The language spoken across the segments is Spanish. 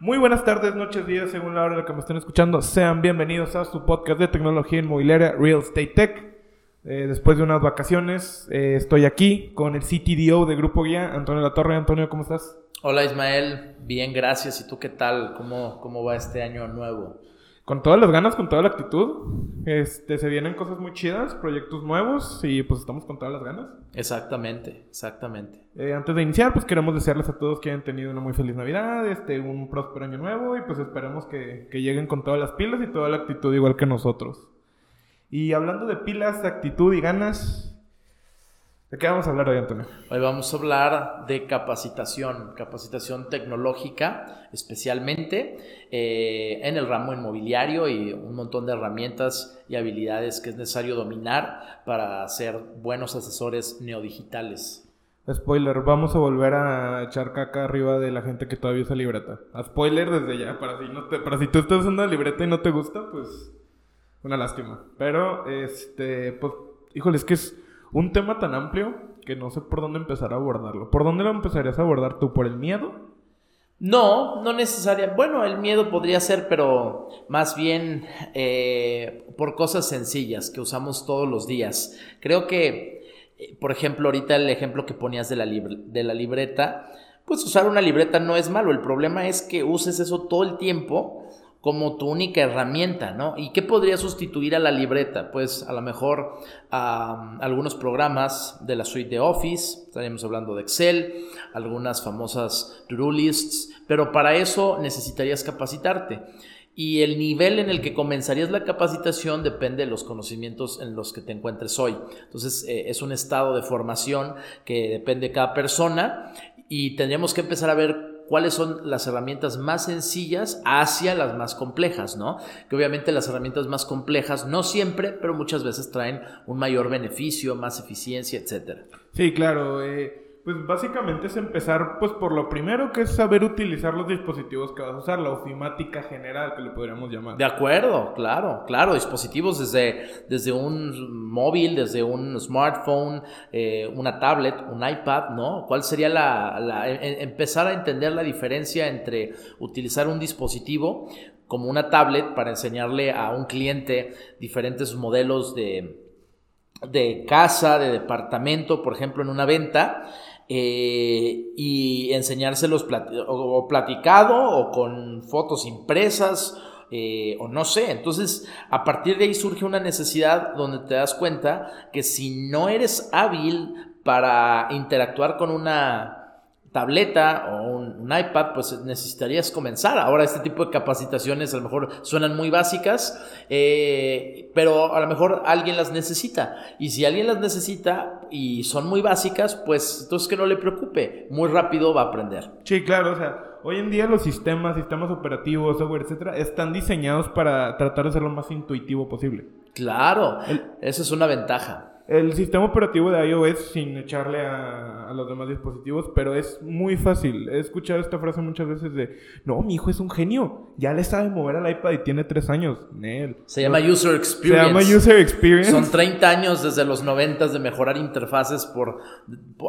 Muy buenas tardes, noches, días, según la hora en la que me estén escuchando. Sean bienvenidos a su podcast de tecnología inmobiliaria Real Estate Tech. Eh, después de unas vacaciones, eh, estoy aquí con el CTDO de Grupo Guía, Antonio La Torre. Antonio, ¿cómo estás? Hola Ismael, bien, gracias. ¿Y tú qué tal? ¿Cómo, cómo va este año nuevo? Con todas las ganas, con toda la actitud. Este, se vienen cosas muy chidas, proyectos nuevos y pues estamos con todas las ganas. Exactamente, exactamente. Eh, antes de iniciar, pues queremos desearles a todos que hayan tenido una muy feliz Navidad, este, un próspero año nuevo y pues esperemos que, que lleguen con todas las pilas y toda la actitud igual que nosotros. Y hablando de pilas, actitud y ganas, ¿de qué vamos a hablar hoy, Antonio? Hoy vamos a hablar de capacitación, capacitación tecnológica, especialmente eh, en el ramo inmobiliario y un montón de herramientas y habilidades que es necesario dominar para ser buenos asesores neodigitales. Spoiler, vamos a volver a echar caca arriba de la gente que todavía usa libreta. A spoiler desde ya, para si, no te, para si tú estás usando la libreta y no te gusta, pues una lástima. Pero, este, pues, híjole, es que es un tema tan amplio que no sé por dónde empezar a abordarlo. ¿Por dónde lo empezarías a abordar tú? ¿Por el miedo? No, no necesariamente. Bueno, el miedo podría ser, pero más bien eh, por cosas sencillas que usamos todos los días. Creo que eh, por ejemplo, ahorita el ejemplo que ponías de la, de la libreta, pues usar una libreta no es malo, el problema es que uses eso todo el tiempo como tu única herramienta, ¿no? ¿Y qué podría sustituir a la libreta? Pues a lo mejor algunos programas de la suite de Office, estaríamos hablando de Excel, algunas famosas to-do lists, pero para eso necesitarías capacitarte y el nivel en el que comenzarías la capacitación depende de los conocimientos en los que te encuentres hoy. Entonces, eh, es un estado de formación que depende de cada persona y tendríamos que empezar a ver cuáles son las herramientas más sencillas hacia las más complejas, ¿no? Que obviamente las herramientas más complejas no siempre, pero muchas veces traen un mayor beneficio, más eficiencia, etcétera. Sí, claro. Eh pues básicamente es empezar pues por lo primero que es saber utilizar los dispositivos que vas a usar, la ofimática general que le podríamos llamar. De acuerdo, claro, claro, dispositivos desde, desde un móvil, desde un smartphone, eh, una tablet, un iPad, ¿no? ¿Cuál sería la, la empezar a entender la diferencia entre utilizar un dispositivo como una tablet para enseñarle a un cliente diferentes modelos de, de casa, de departamento, por ejemplo, en una venta, eh, y enseñárselos o platicado o con fotos impresas eh, o no sé. Entonces, a partir de ahí surge una necesidad donde te das cuenta que si no eres hábil para interactuar con una tableta o un, iPad, pues necesitarías comenzar. Ahora este tipo de capacitaciones a lo mejor suenan muy básicas, eh, pero a lo mejor alguien las necesita. Y si alguien las necesita y son muy básicas, pues entonces que no le preocupe, muy rápido va a aprender. Sí, claro, o sea, hoy en día los sistemas, sistemas operativos, software, etcétera, están diseñados para tratar de ser lo más intuitivo posible. Claro, esa es una ventaja el sistema operativo de iOS sin echarle a, los demás dispositivos, pero es muy fácil. He escuchado esta frase muchas veces de, no, mi hijo es un genio, ya le sabe mover al iPad y tiene tres años. Se llama User Experience. Se llama User Experience. Son 30 años desde los 90 de mejorar interfaces por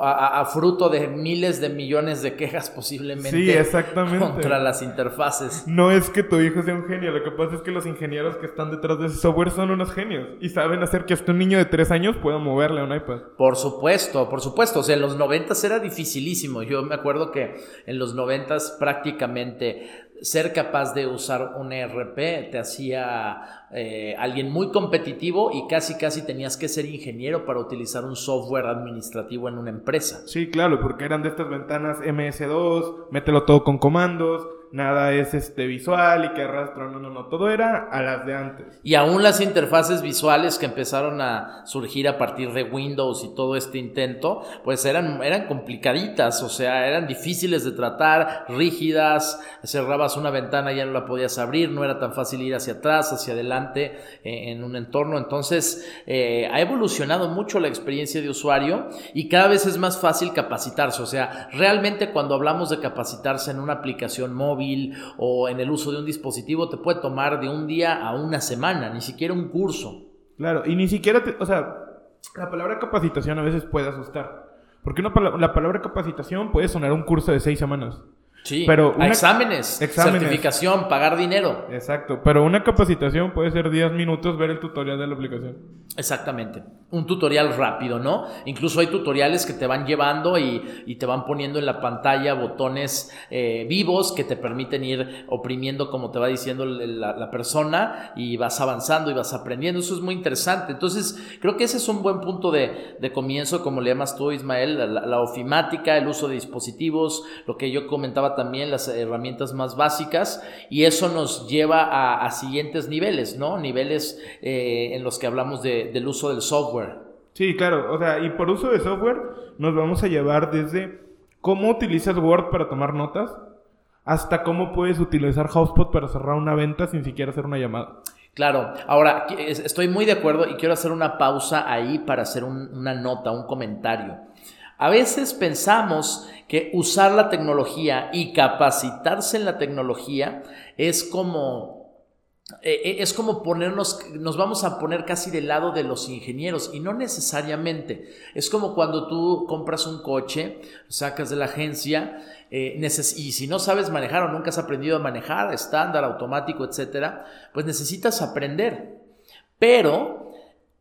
a, fruto de miles de millones de quejas posiblemente sí, exactamente. contra las interfaces. No es que tu hijo sea un genio, lo que pasa es que los ingenieros que están detrás de ese software son unos genios y saben hacer que hasta un niño de tres años pueda moverle a un iPad. Por supuesto, por supuesto. O sea, en los 90 era dificilísimo. Yo me acuerdo que en los 90 prácticamente ser capaz de usar un ERP te hacía eh, alguien muy competitivo y casi casi tenías que ser ingeniero para utilizar un software administrativo en una empresa. Sí, claro, porque eran de estas ventanas MS2, mételo todo con comandos, nada es este visual y que arrastra, no, no, no, todo era a las de antes. Y aún las interfaces visuales que empezaron a surgir a partir de Windows y todo este intento, pues eran, eran complicaditas, o sea, eran difíciles de tratar, rígidas, cerrabas una ventana y ya no la podías abrir, no era tan fácil ir hacia atrás, hacia adelante eh, en un entorno, entonces eh, ha evolucionado mucho la experiencia de usuario y cada vez es más fácil capacitarse, o sea, realmente cuando hablamos de capacitarse en una aplicación móvil, o en el uso de un dispositivo te puede tomar de un día a una semana, ni siquiera un curso. Claro, y ni siquiera, o sea, la palabra capacitación a veces puede asustar. Porque una la palabra capacitación puede sonar un curso de seis semanas. Sí, Pero a exámenes, exámenes. certificación, pagar dinero. Exacto, pero una capacitación puede ser 10 minutos ver el tutorial de la aplicación. Exactamente. Un tutorial rápido, ¿no? Incluso hay tutoriales que te van llevando y, y te van poniendo en la pantalla botones eh, vivos que te permiten ir oprimiendo como te va diciendo la, la persona y vas avanzando y vas aprendiendo. Eso es muy interesante. Entonces, creo que ese es un buen punto de, de comienzo, como le llamas tú, Ismael, la- la ofimática, el uso de dispositivos, lo que yo comentaba también, las herramientas más básicas, y eso nos lleva a, a siguientes niveles, ¿no? Niveles eh, en los que hablamos de- del uso del software. Sí, claro, o sea, y por uso de software nos vamos a llevar desde cómo utilizas Word para tomar notas hasta cómo puedes utilizar HubSpot para cerrar una venta sin siquiera hacer una llamada. Claro, ahora estoy muy de acuerdo y quiero hacer una pausa ahí para hacer un- una nota, un comentario. A veces pensamos que usar la tecnología y capacitarse en la tecnología es como eh, eh, es como ponernos, nos vamos a poner casi del lado de los ingenieros y no necesariamente. Es como cuando tú compras un coche, sacas de la agencia eh, y si no sabes manejar o nunca has aprendido a manejar, estándar, automático, etcétera, pues necesitas aprender. Pero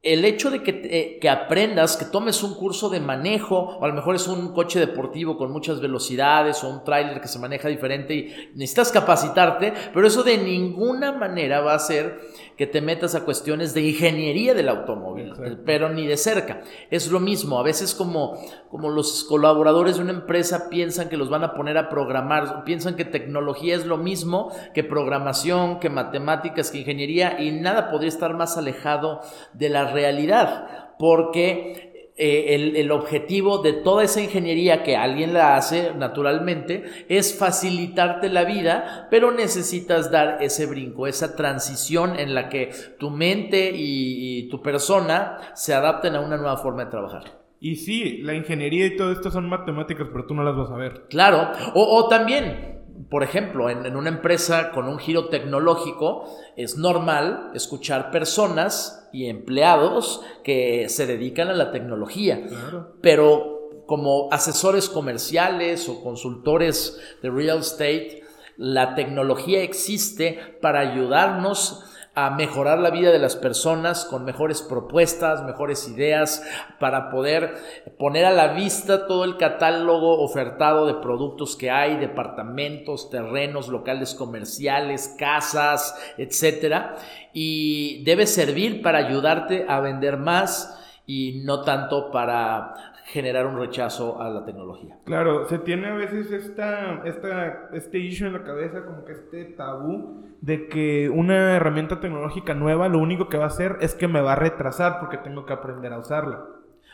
el hecho de que, te- que aprendas, que tomes un curso de manejo, o a lo mejor es un coche deportivo con muchas velocidades, o un tráiler que se maneja diferente y necesitas capacitarte, pero eso de ninguna manera va a hacer que te metas a cuestiones de ingeniería del automóvil, Exacto. pero ni de cerca. Es lo mismo, a veces como, como los colaboradores de una empresa piensan que los van a poner a programar, piensan que tecnología es lo mismo que programación, que matemáticas, que ingeniería, y nada podría estar más alejado de la realidad, porque eh, el, el objetivo de toda esa ingeniería que alguien la hace naturalmente es facilitarte la vida, pero necesitas dar ese brinco, esa transición en la que tu mente y, y tu persona se adapten a una nueva forma de trabajar. Y sí, la ingeniería y todo esto son matemáticas, pero tú no las vas a ver. Claro, o, o también, por ejemplo, en, en una empresa con un giro tecnológico, es normal escuchar personas y empleados que se dedican a la tecnología. Claro. pero como asesores comerciales o consultores de real estate, la tecnología existe para ayudarnos a mejorar la vida de las personas con mejores propuestas, mejores ideas, para poder poner a la vista todo el catálogo ofertado de productos que hay, departamentos, terrenos, locales comerciales, casas, etcétera, y debe servir para ayudarte a vender más y no tanto para generar un rechazo a la tecnología. Claro, se tiene a veces esta, esta, este issue en la cabeza, como que este tabú de que una herramienta tecnológica nueva lo único que va a hacer es que me va a retrasar porque tengo que aprender a usarla.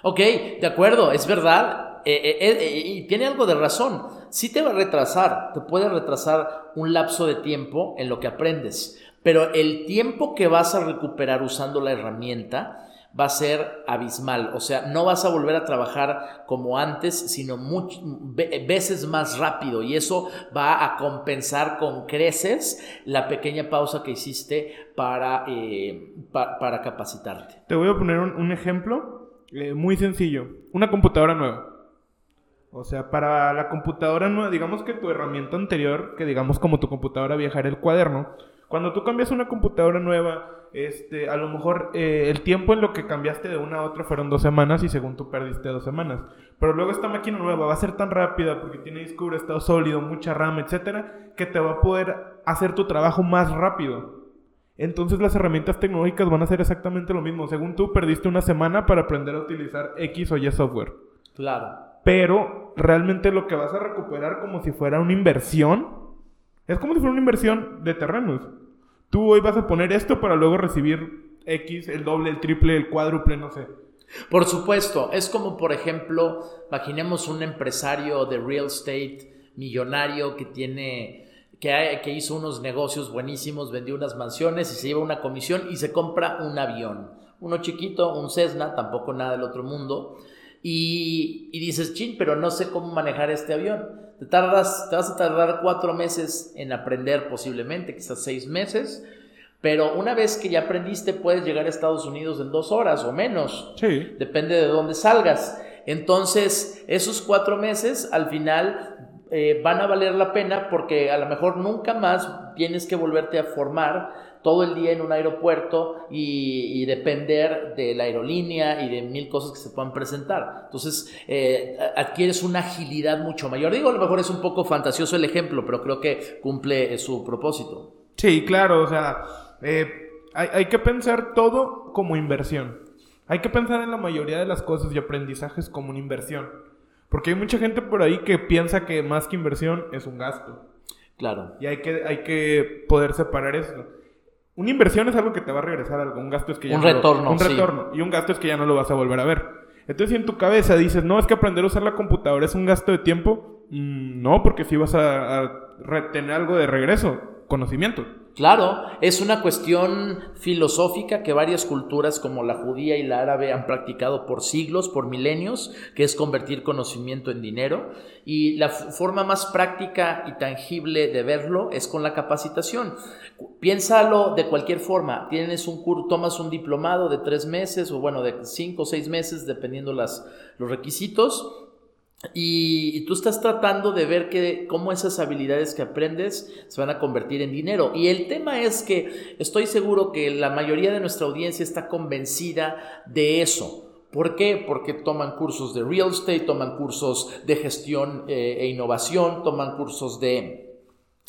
Ok, de acuerdo, es verdad. eh, eh, eh, y tiene algo de razón. Sí te va a retrasar, te puede retrasar un lapso de tiempo en lo que aprendes, pero el tiempo que vas a recuperar usando la herramienta va a ser abismal. O sea, no vas a volver a trabajar como antes, sino much- ve- veces más rápido. Y eso va a compensar con creces la pequeña pausa que hiciste para, eh, pa- para capacitarte. Te voy a poner un, ejemplo eh, muy sencillo. Una computadora nueva. O sea, para la computadora nueva, digamos que tu herramienta anterior, que digamos como tu computadora vieja el cuaderno, cuando tú cambias una computadora nueva, este, a lo mejor eh, el tiempo en lo que cambiaste de una a otra fueron dos semanas y según tú perdiste dos semanas. Pero luego esta máquina nueva va a ser tan rápida porque tiene disco duro, estado sólido, mucha RAM, etcétera, que te va a poder hacer tu trabajo más rápido. Entonces las herramientas tecnológicas van a hacer exactamente lo mismo. Según tú, perdiste una semana para aprender a utilizar X o Y software. Claro. Pero realmente lo que vas a recuperar como si fuera una inversión, es como si fuera una inversión de terrenos. Tú hoy vas a poner esto para luego recibir X, el doble, el triple, el cuádruple, no sé. Por supuesto, es como por ejemplo, imaginemos un empresario de real estate millonario que tiene, que, que hizo unos negocios buenísimos, vendió unas mansiones y se lleva una comisión y se compra un avión. Uno chiquito, un Cessna, tampoco nada del otro mundo. Y, y dices, chin, pero no sé cómo manejar este avión. Te tardas, te vas a tardar cuatro meses en aprender posiblemente, quizás seis meses. Pero una vez que ya aprendiste, puedes llegar a Estados Unidos en dos horas o menos. Sí. Depende de dónde salgas. Entonces, esos cuatro meses, al final, eh, van a valer la pena porque a lo mejor nunca más tienes que volverte a formar todo el día en un aeropuerto y, depender de la aerolínea y de mil cosas que se puedan presentar. Entonces, eh, adquieres una agilidad mucho mayor. Digo, a lo mejor es un poco fantasioso el ejemplo, pero creo que cumple su propósito. Sí, claro, o sea, eh, hay, hay que pensar todo como inversión. Hay que pensar en la mayoría de las cosas y aprendizajes como una inversión. Porque hay mucha gente por ahí que piensa que más que inversión es un gasto. Claro. Y hay que, hay que poder separar eso. Una inversión es algo que te va a regresar algo. Un gasto es que ya un no retorno, lo, Un retorno. Y un gasto es que ya no lo vas a volver a ver. Entonces, si en tu cabeza dices, no, es que aprender a usar la computadora es un gasto de tiempo, mm, no, porque si vas a, a retener algo de regreso, conocimiento. Claro, es una cuestión filosófica que varias culturas como la judía y la árabe han practicado por siglos, por milenios, que es convertir conocimiento en dinero. Y la forma más práctica y tangible de verlo es con la capacitación. Piénsalo de cualquier forma. Tienes un curso, tomas un diplomado de tres meses o bueno, de cinco o seis meses, dependiendo las, los requisitos y, tú estás tratando de ver que, cómo esas habilidades que aprendes se van a convertir en dinero. Y el tema es que estoy seguro que la mayoría de nuestra audiencia está convencida de eso. ¿Por qué? Porque toman cursos de real estate, toman cursos de gestión eh, e innovación, toman cursos de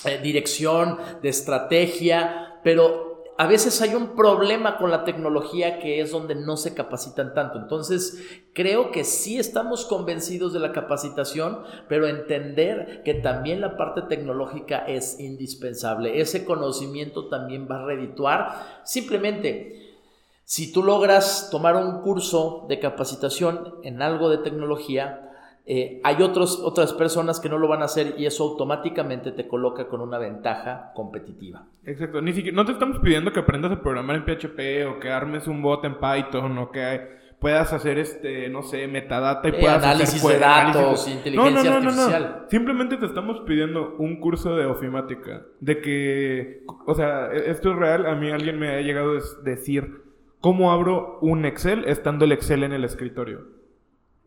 eh, dirección, de estrategia, pero a veces hay un problema con la tecnología que es donde no se capacitan tanto. Entonces, creo que sí estamos convencidos de la capacitación, pero entender que también la parte tecnológica es indispensable. Ese conocimiento también va a redituar. Simplemente, si tú logras tomar un curso de capacitación en algo de tecnología, eh, hay otros, otras personas que no lo van a hacer y eso automáticamente te coloca con una ventaja competitiva. Exacto. Ni siquiera, no te estamos pidiendo que aprendas a programar en PHP o que armes un bot en Python o que puedas hacer este, no sé, metadata y eh, puedas análisis hacer de datos, inteligencia no, no, no, artificial. Simplemente te estamos pidiendo un curso de ofimática. De que, o sea, e-, esto es real. A mí alguien me ha llegado a decir cómo abro un Excel estando el Excel en el escritorio.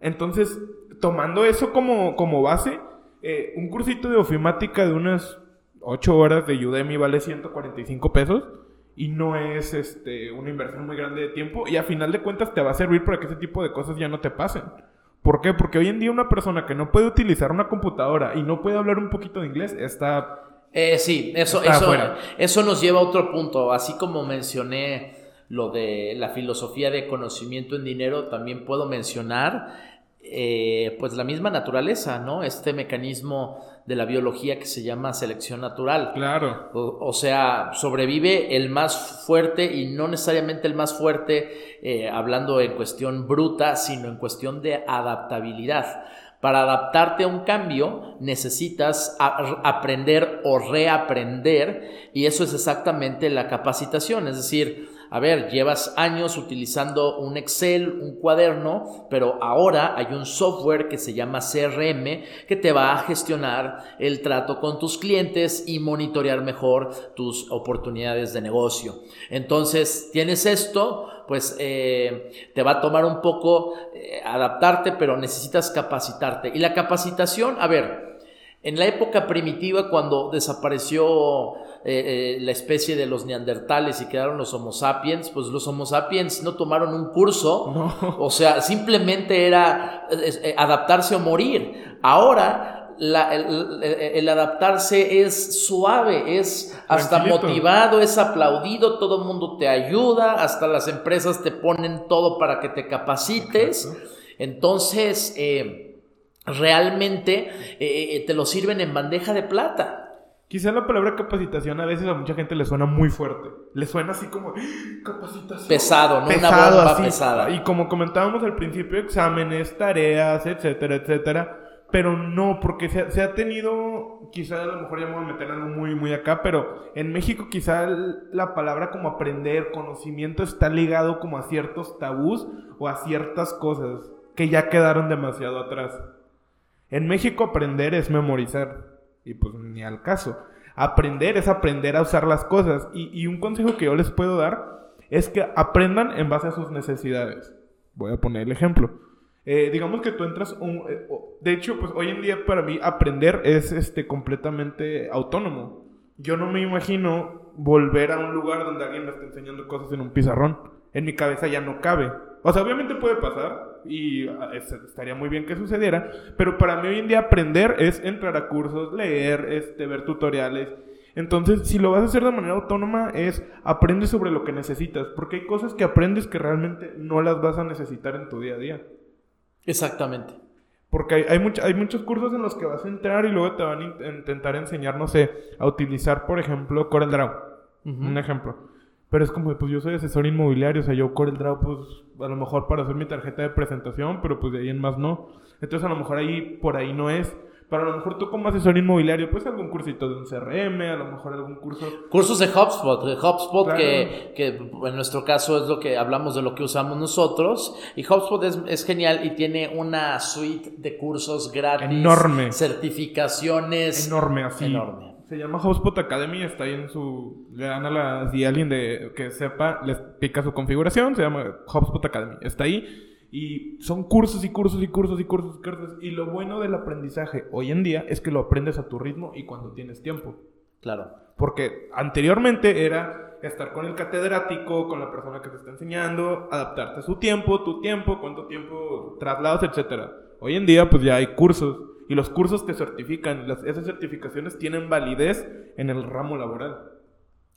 Entonces, tomando eso como, como base, eh, un cursito de ofimática de unas 8 horas de Udemy vale 145 pesos y no es este, una inversión muy grande de tiempo y a final de cuentas te va a servir para que ese tipo de cosas ya no te pasen. ¿Por qué? Porque hoy en día una persona que no puede utilizar una computadora y no puede hablar un poquito de inglés está... Eh, sí, eso, eso, eso nos lleva a otro punto. Así como mencioné lo de la filosofía de conocimiento en dinero, también puedo mencionar eh, pues la misma naturaleza, ¿no? Este mecanismo de la biología que se llama selección natural. Claro. O, sea, sobrevive el más fuerte y no necesariamente el más fuerte eh, hablando en cuestión bruta, sino en cuestión de adaptabilidad. Para adaptarte a un cambio necesitas aprender o reaprender y eso es exactamente la capacitación, es decir, a ver, llevas años utilizando un Excel, un cuaderno, pero ahora hay un software que se llama CRM que te va a gestionar el trato con tus clientes y monitorear mejor tus oportunidades de negocio. Entonces, tienes esto, pues eh, te va a tomar un poco eh, adaptarte, pero necesitas capacitarte. Y la capacitación, a ver, en la época primitiva, cuando desapareció eh, eh, la especie de los neandertales y quedaron los homo sapiens, pues los homo sapiens no tomaron un curso, o sea, simplemente era eh, adaptarse o morir. Ahora el, adaptarse es suave, es hasta motivado, es aplaudido, todo el mundo te ayuda, hasta las empresas te ponen todo para que te capacites. Entonces, realmente te lo sirven en bandeja de plata. Quizá la palabra capacitación a veces a mucha gente le suena muy fuerte. Le suena así como capacitación. Pesado, ¿no? Una bomba pesada. Y como comentábamos al principio, exámenes, tareas, etcétera, etcétera. Pero no, porque se, ha tenido, quizá a lo mejor ya me voy a meter algo muy, muy acá, pero en México quizá la palabra como aprender, conocimiento está ligado como a ciertos tabús o a ciertas cosas que ya quedaron demasiado atrás. En México aprender es memorizar. Y pues ni al caso. Aprender es aprender a usar las cosas. Y, un consejo que yo les puedo dar es que aprendan en base a sus necesidades. Voy a poner el ejemplo. Eh, digamos que tú entras un... eh, de hecho, pues hoy en día para mí aprender es este, completamente autónomo. Yo no me imagino volver a un lugar donde alguien me esté enseñando cosas en un pizarrón. En mi cabeza ya no cabe. O sea, obviamente puede pasar y ah, es- estaría muy bien que sucediera, pero para mí hoy en día aprender es entrar a cursos, leer, este, ver tutoriales. Entonces, si lo vas a hacer de manera autónoma, es aprende sobre lo que necesitas, porque hay cosas que aprendes que realmente no las vas a necesitar en tu día a día. Exactamente. Porque hay, hay, hay muchos cursos en los que vas a entrar y luego te van a in- a intentar enseñar, no sé, a utilizar, por ejemplo, CorelDRAW. Ujú. Un ejemplo. Pero es como, pues yo soy asesor inmobiliario, o sea, yo CorelDRAW, pues a lo mejor para hacer mi tarjeta de presentación, pero pues de ahí en más no. Entonces a lo mejor ahí, por ahí no es. Pero a lo mejor tú como asesor inmobiliario, pues algún cursito de un CRM, a lo mejor algún curso... Cursos de HubSpot, de HubSpot Claro. que, que en nuestro caso es lo que hablamos de lo que usamos nosotros. Y HubSpot es, es genial y tiene una suite de cursos gratis. Enorme. Certificaciones. enorme así. Enorme. Se llama HubSpot Academy, está ahí en su... Le dan a la... Si alguien de, que sepa, les pica su configuración, se llama HubSpot Academy. Está ahí y son cursos y cursos y cursos y cursos y cursos. Y lo bueno del aprendizaje hoy en día es que lo aprendes a tu ritmo y cuando tienes tiempo. Claro. Porque anteriormente era estar con el catedrático, con la persona que te está enseñando, adaptarte a su tiempo, tu tiempo, cuánto tiempo traslados, etcétera. Hoy en día pues ya hay cursos y los cursos te certifican, esas certificaciones tienen validez en el ramo laboral.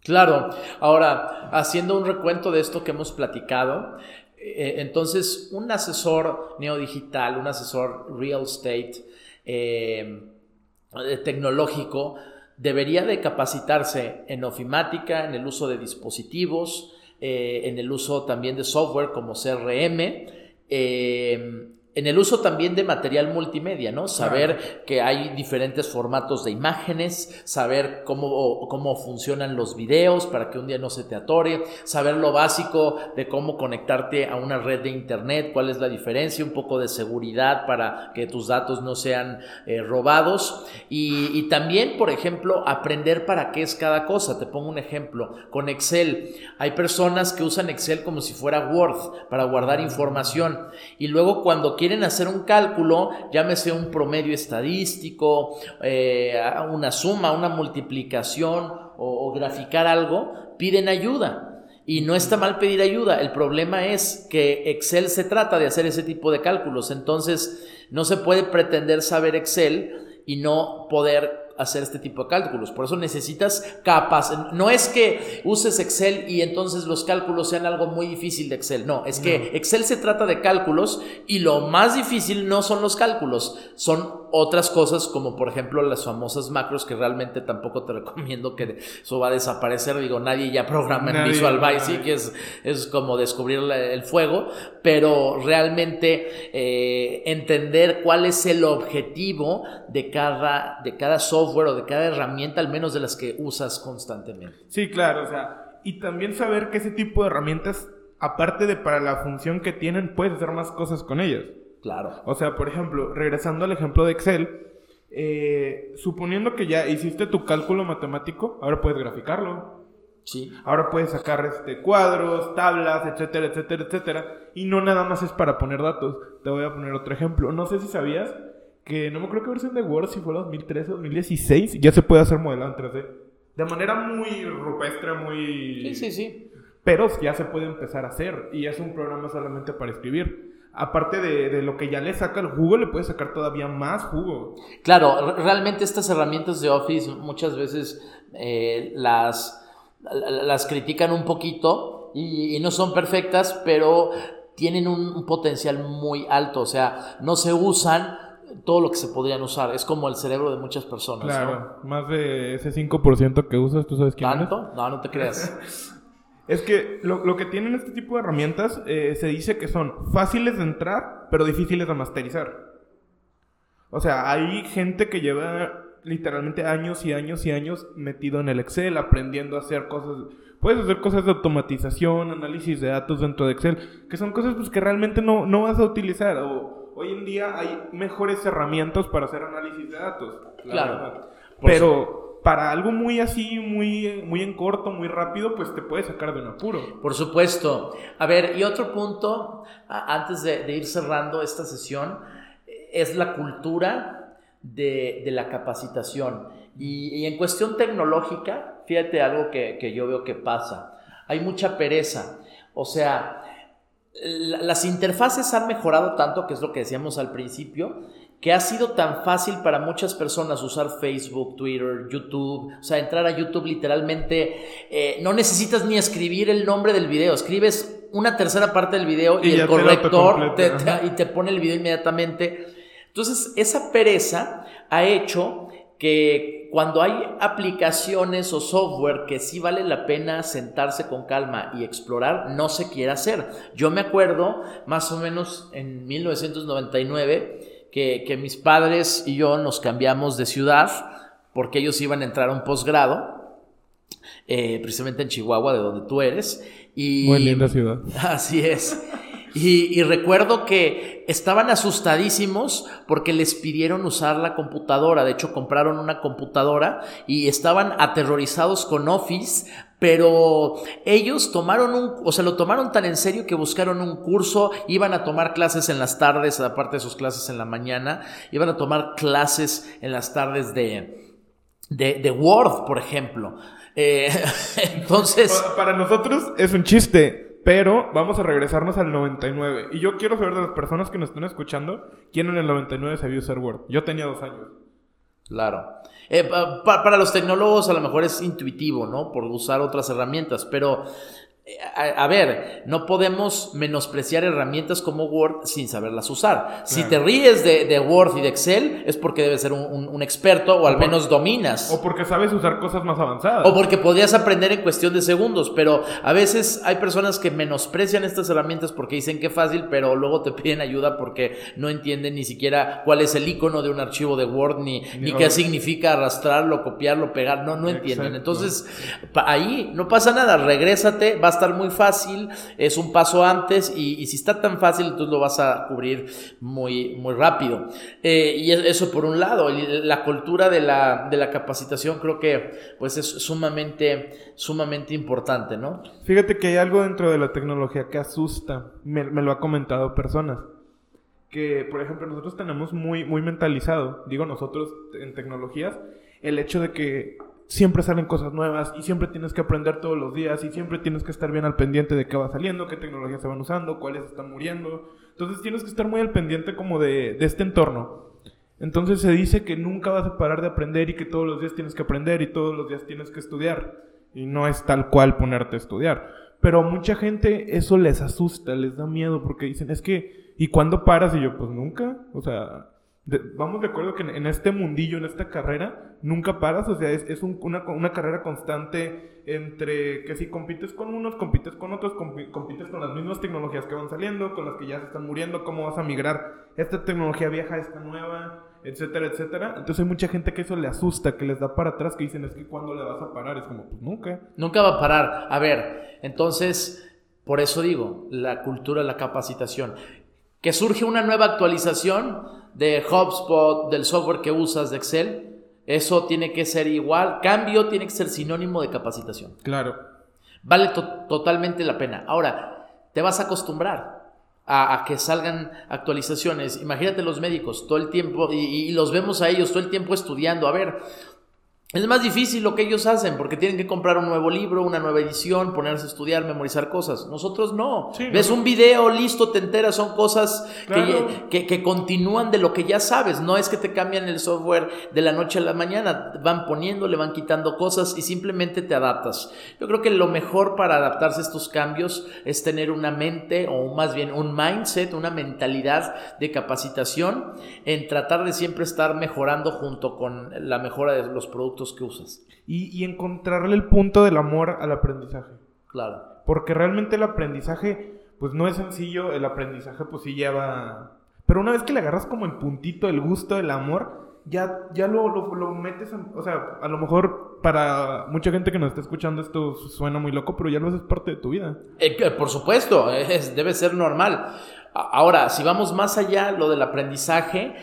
Claro. Ahora, haciendo un recuento de esto que hemos platicado, eh, entonces un asesor neodigital, un asesor real estate eh, eh, tecnológico, debería de capacitarse en ofimática, en el uso de dispositivos, eh, en el uso también de software como CRM, eh, en el uso también de material multimedia, ¿no? Saber que hay diferentes formatos de imágenes, saber cómo, cómo funcionan los videos para que un día no se te atore, saber lo básico de cómo conectarte a una red de internet, cuál es la diferencia, un poco de seguridad para que tus datos no sean eh, robados y, y también, por ejemplo, aprender para qué es cada cosa. Te pongo un ejemplo, con Excel. Hay personas que usan Excel como si fuera Word para guardar información y luego cuando quieren hacer un cálculo, llámese un promedio estadístico, eh, una suma, una multiplicación o, o graficar algo, piden ayuda. Y no está mal pedir ayuda. El problema es que Excel se trata de hacer ese tipo de cálculos. Entonces, no se puede pretender saber Excel y no poder hacer este tipo de cálculos. Por eso necesitas capas. No es que uses Excel y entonces los cálculos sean algo muy difícil de Excel. No, es que Excel se trata de cálculos y lo más difícil no son los cálculos, son otras cosas como por ejemplo las famosas macros que realmente tampoco te recomiendo que eso va a desaparecer. Digo, nadie ya programa en Visual. Basic, es, es como descubrir el fuego, pero realmente eh, entender cuál es el objetivo de cada, de cada software o de cada herramienta, al menos de las que usas constantemente. Sí, claro, o sea, y también saber que ese tipo de herramientas, aparte de para la función que tienen, puedes hacer más cosas con ellas. Claro. O sea, por ejemplo, regresando al ejemplo de Excel, eh, suponiendo que ya hiciste tu cálculo matemático, ahora puedes graficarlo. Sí. Ahora puedes sacar este, cuadros, tablas, etcétera, etcétera, etcétera. Y no nada más es para poner datos. Te voy a poner otro ejemplo. No sé si sabías que, no me creo que versión de Word, si fue la 2013 o 2016, ya se puede hacer modelado en 3D. De manera muy rupestre, muy... Sí, sí, sí. Pero ya se puede empezar a hacer. Y es un programa solamente para escribir. Aparte de, de lo que ya le saca el jugo, le puedes sacar todavía más jugo. Claro, re- realmente estas herramientas de Office muchas veces eh, las, las critican un poquito y, y no son perfectas, pero tienen un, un potencial muy alto. O sea, no se usan todo lo que se podrían usar. Es como el cerebro de muchas personas. ¿no? Claro, más de ese 5% que usas, ¿tú sabes quién eres? ¿Tanto? No, no te creas. Es que lo, lo que tienen este tipo de herramientas eh, se dice que son fáciles de entrar, pero difíciles de masterizar. O sea, hay gente que lleva literalmente años y años y años metido en el Excel, aprendiendo a hacer cosas. Puedes hacer cosas de automatización, análisis de datos dentro de Excel, que son cosas pues, que realmente no, no vas a utilizar. O, hoy en día hay mejores herramientas para hacer análisis de datos. la Claro. verdad. Pero para algo muy así, muy, muy en corto, muy rápido, pues te puede sacar de un apuro. Por supuesto. A ver, y otro punto, antes de, ir cerrando esta sesión, es la cultura de, la capacitación. Y, en cuestión tecnológica, fíjate algo que, que yo veo que pasa. Hay mucha pereza. O sea, las interfaces han mejorado tanto, que es lo que decíamos al principio, que ha sido tan fácil para muchas personas usar Facebook, Twitter, YouTube, o sea, entrar a YouTube literalmente, eh, no necesitas ni escribir el nombre del video, escribes una tercera parte del video y, el corrector te, y te pone el video inmediatamente. Entonces, esa pereza ha hecho que cuando hay aplicaciones o software que sí vale la pena sentarse con calma y explorar, no se quiere hacer. Yo me acuerdo más o menos en 1999 que, mis padres y yo nos cambiamos de ciudad porque ellos iban a entrar a un posgrado, eh, precisamente en Chihuahua, de donde tú eres. Y, Muy linda ciudad. Así es. Y, recuerdo que estaban asustadísimos porque les pidieron usar la computadora. De hecho, compraron una computadora y estaban aterrorizados con Office pero ellos tomaron un, o sea, lo tomaron tan en serio que buscaron un curso, iban a tomar clases en las tardes, aparte de sus clases en la mañana, iban a tomar clases en las tardes de, de, Word, por ejemplo. Eh, entonces... Para nosotros es un chiste, pero vamos a regresarnos al 99. Y yo quiero saber de las personas que nos están escuchando, ¿quién en el 99 sabía usar Word? Yo tenía dos años. Claro. Eh, para los tecnólogos a lo mejor es intuitivo, ¿no? Por usar otras herramientas, pero a, ver, no podemos menospreciar herramientas como Word sin saberlas usar. Si te ríes de, Word y de Excel, es porque debes ser un, experto o al menos dominas. O porque sabes usar cosas más avanzadas. O porque podrías aprender en cuestión de segundos. Pero a veces hay personas que menosprecian estas herramientas porque dicen que es fácil, pero luego te piden ayuda porque no entienden ni siquiera cuál es el icono de un archivo de Word, ni, ni, qué significa arrastrarlo, copiarlo, pegar. No, no entienden. Entonces, ahí no pasa nada. Regrésate, vas muy fácil, es un paso antes y, si está tan fácil, entonces lo vas a cubrir muy, muy rápido. Eh, y eso por un lado, la cultura de la, de la capacitación creo que pues es sumamente, sumamente importante, ¿no? Fíjate que hay algo dentro de la tecnología que asusta, me, me lo ha comentado personas que, por ejemplo, nosotros tenemos muy, muy mentalizado, digo nosotros en tecnologías, el hecho de que siempre salen cosas nuevas y siempre tienes que aprender todos los días y siempre tienes que estar bien al pendiente de qué va saliendo, qué tecnologías se van usando, cuáles están muriendo. Entonces tienes que estar muy al pendiente como de, de este entorno. Entonces se dice que nunca vas a parar de aprender y que todos los días tienes que aprender y todos los días tienes que estudiar. Y no es tal cual ponerte a estudiar. Pero a mucha gente eso les asusta, les da miedo porque dicen, es que, ¿y cuándo paras? Y yo, pues nunca. O sea, vamos de acuerdo que en, este mundillo, en esta carrera, nunca paras, o sea, es, una, una, carrera constante entre que si compites con unos, compites con otros, compites con las mismas tecnologías que van saliendo, con las que ya se están muriendo, cómo vas a migrar esta tecnología vieja esta nueva, etcétera, etcétera. Entonces hay mucha gente que eso le asusta, que les da para atrás, que dicen, es que cuando le vas a parar, es como, pues nunca. Nunca va a parar. A ver, entonces... Por eso digo, la cultura, la capacitación. Que surge una nueva actualización, de HubSpot, del software que usas de Excel, eso tiene que ser igual. Cambio tiene que ser sinónimo de capacitación. Claro. Vale totalmente la pena. Ahora, te vas a acostumbrar a, que salgan actualizaciones. Imagínate los médicos todo el tiempo, y, y, los vemos a ellos todo el tiempo estudiando. A ver, es más difícil lo que ellos hacen porque tienen que comprar un nuevo libro, una nueva edición, ponerse a estudiar, memorizar cosas. Nosotros no. Ves un video, listo, te enteras, son cosas que, que, continúan de lo que ya sabes. No es que te cambian el software de la noche a la mañana, van poniendo, le van quitando cosas y simplemente te adaptas. Yo creo que lo mejor para adaptarse a estos cambios es tener una mente o más bien un mindset, una mentalidad de capacitación en tratar de siempre estar mejorando junto con la mejora de los productos que usas. Y, encontrarle el punto del amor al aprendizaje. Claro. Porque realmente el aprendizaje, pues no es sencillo, el aprendizaje pues sí lleva... Pero una vez que le agarras como el puntito, el gusto, el amor, ya, ya lo, lo, metes, o sea, a lo mejor para mucha gente que nos está escuchando esto suena muy loco, pero ya lo haces parte de tu vida. Eh, por supuesto, debe ser normal. Ahora, si vamos más allá, lo del aprendizaje,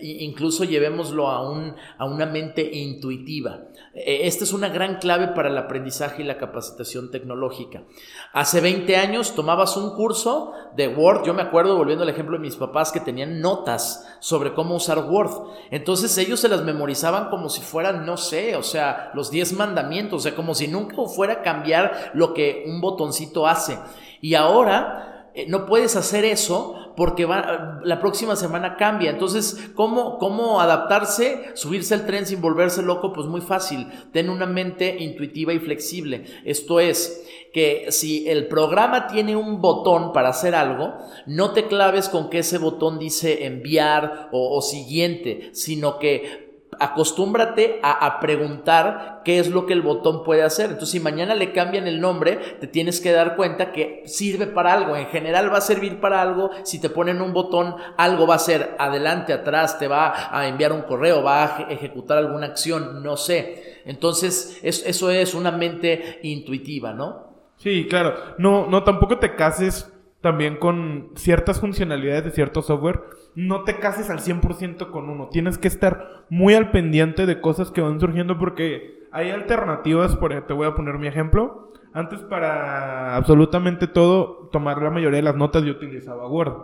incluso llevémoslo a, un, a una mente intuitiva. E, esta es una gran clave para el aprendizaje y la capacitación tecnológica. Hace 20 años tomabas un curso de Word, yo me acuerdo, volviendo al ejemplo de mis papás, que tenían notas sobre cómo usar Word. Entonces ellos se las memorizaban como si fueran, no sé, o sea, los 10 mandamientos, o sea, como si nunca fuera a cambiar lo que un botoncito hace. Y ahora eh, no puedes hacer eso porque la próxima semana cambia. Entonces, ¿cómo, ¿cómo adaptarse? Subirse al tren sin volverse loco, pues muy fácil. Ten una mente intuitiva y flexible. Esto es, que si el programa tiene un botón para hacer algo, no te claves con que ese botón dice enviar o siguiente, sino que acostúmbrate a, preguntar qué es lo que el botón puede hacer. Entonces, si mañana le cambian el nombre, te tienes que dar cuenta que sirve para algo. En general va a servir para algo. Si te ponen un botón, algo va a ser adelante, atrás, te va a enviar un correo, va a ejecutar alguna acción, no sé. Entonces, eso es una mente intuitiva, ¿no? Sí, claro. No, no, tampoco te cases también con ciertas funcionalidades de cierto software no te cases al 100% con uno. Tienes que estar muy al pendiente de cosas que van surgiendo porque hay alternativas. Por, te voy a poner mi ejemplo. Antes para absolutamente todo, tomar la mayoría de las notas yo utilizaba Word.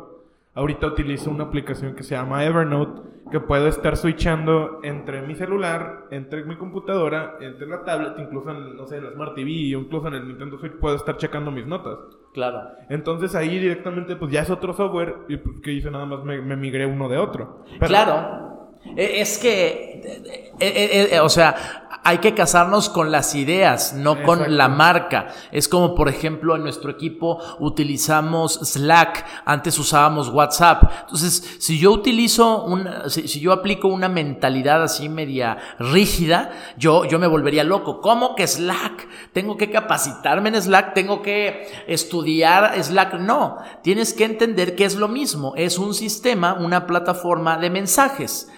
Ahorita utilizo una aplicación que se llama Evernote, que puedo estar switchando entre mi celular, entre mi computadora, entre la tablet, incluso en, no sé, en la Smart TV, incluso en el Nintendo Switch puedo estar checando mis notas. Claro. Entonces ahí directamente, pues ya es otro software, y pues que hice nada más me, migré uno de otro. claro. E, es que, e, e, o sea, hay que casarnos con las ideas, no con la marca. Es como, por ejemplo, en nuestro equipo utilizamos Slack, antes usábamos WhatsApp. Entonces, si yo utilizo una, si, yo aplico una mentalidad así media rígida, yo, yo me volvería loco. ¿Cómo que Slack? Tengo que capacitarme en Slack, tengo que estudiar Slack. No, tienes que entender que es lo mismo. Es un sistema, una plataforma de mensajes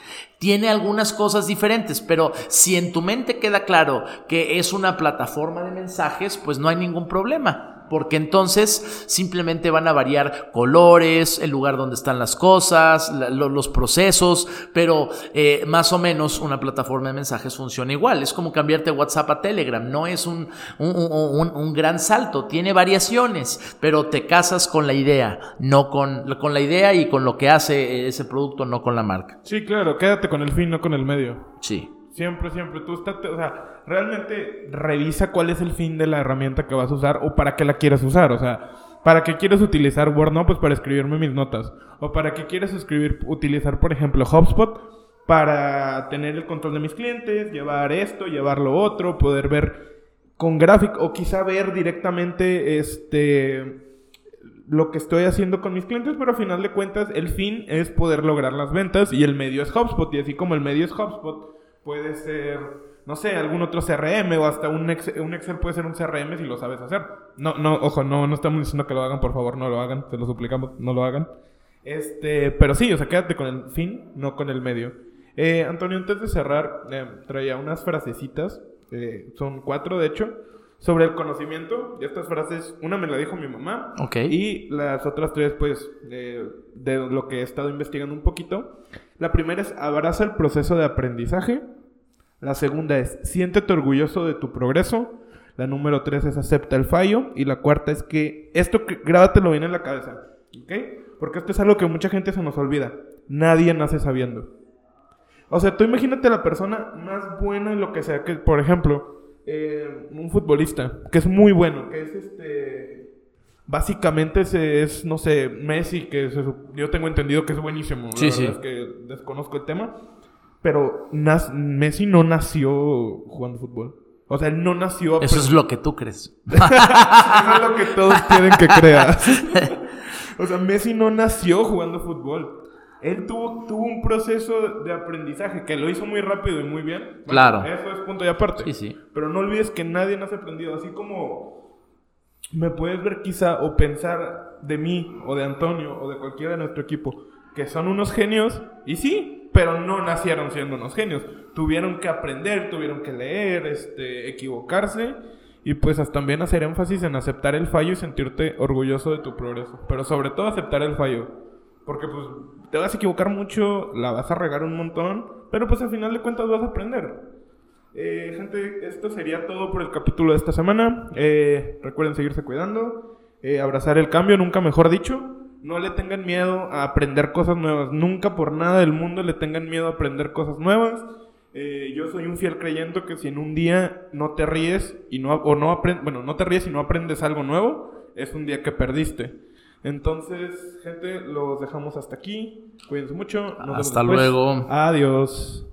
tiene algunas cosas diferentes, pero si en tu mente queda claro que es una plataforma de mensajes, pues no hay ningún problema porque entonces simplemente van a variar colores, el lugar donde están las cosas, los procesos, pero eh, más o menos una plataforma de mensajes funciona igual. Es como cambiarte WhatsApp a Telegram, no es un, un, gran salto, tiene variaciones, pero te casas con la idea, no con, con la idea y con lo que hace ese producto, no con la marca. Sí, claro, quédate con el fin, no con el medio. Sí. Siempre, siempre. Tú estás, o sea, realmente revisa cuál es el fin de la herramienta que vas a usar o para qué la quieres usar. O sea, ¿para qué quieres utilizar Word? No, pues para escribirme mis notas. O para qué quieres escribir, utilizar, por ejemplo, HubSpot para tener el control de mis clientes, llevar esto, llevar lo otro, poder ver con gráfico o quizá ver directamente este lo que estoy haciendo con mis clientes, pero a final de cuentas el fin es poder lograr las ventas y el medio es HubSpot y así como el medio es HubSpot, puede ser, no sé, algún otro CRM o hasta un Excel, un Excel puede ser un CRM si lo sabes hacer. No, no, ojo, no, no estamos diciendo que lo hagan, por favor, no lo hagan, te lo suplicamos, no lo hagan. Este, pero sí, o sea, quédate con el fin, no con el medio. Eh, Antonio, antes de cerrar, eh, traía unas frasecitas, eh, son cuatro de hecho, sobre el conocimiento. Y estas frases, una me la dijo mi mamá. Ok. Y las otras tres, pues, de lo que he estado investigando un poquito. La primera es abraza el proceso de aprendizaje. La segunda es siéntete orgulloso de tu progreso. La número tres es acepta el fallo. Y la cuarta es que esto grábatelo bien en la cabeza. ¿Ok? Porque esto es algo que mucha gente se nos olvida. Nadie nace sabiendo. O sea, tú imagínate la persona más buena en lo que sea. Que, por ejemplo, eh, un futbolista que es muy bueno, que es este Básicamente ese es, no sé, Messi, que yo tengo entendido que es buenísimo. Sí, sí. es que desconozco el tema. Pero Messi no nació jugando fútbol. O sea, él no nació... Eso es lo que tú crees. Eso es lo que todos quieren que creas. o sea, Messi no nació jugando fútbol. Él tuvo, tuvo un proceso de aprendizaje que lo hizo muy rápido y muy bien. claro. Eso es punto y aparte. Sí, sí. Pero no olvides que nadie nace aprendido. Así como me puedes ver quizá o pensar de mí o de Antonio o de cualquiera de nuestro equipo que son unos genios y sí, pero no nacieron siendo unos genios. Tuvieron que aprender, tuvieron que leer, este, equivocarse Y pues también hacer énfasis en aceptar el fallo y sentirte orgulloso de tu progreso. Pero sobre todo aceptar el fallo. Porque pues te vas a equivocar mucho, la vas a regar un montón, pero pues al final de cuentas vas a aprender. Eh, gente, esto sería todo por el capítulo de esta semana. Eh, recuerden seguirse cuidando, eh, abrazar el cambio, nunca mejor dicho. No le tengan miedo a aprender cosas nuevas. Nunca por nada del mundo le tengan miedo a aprender cosas nuevas. yo soy un fiel creyente que si en un día no te ríes y no o no bueno, no te ríes y no aprendes algo nuevo, es un día que perdiste. Entonces, gente, los dejamos hasta aquí. Cuídense mucho. hasta luego. Adiós.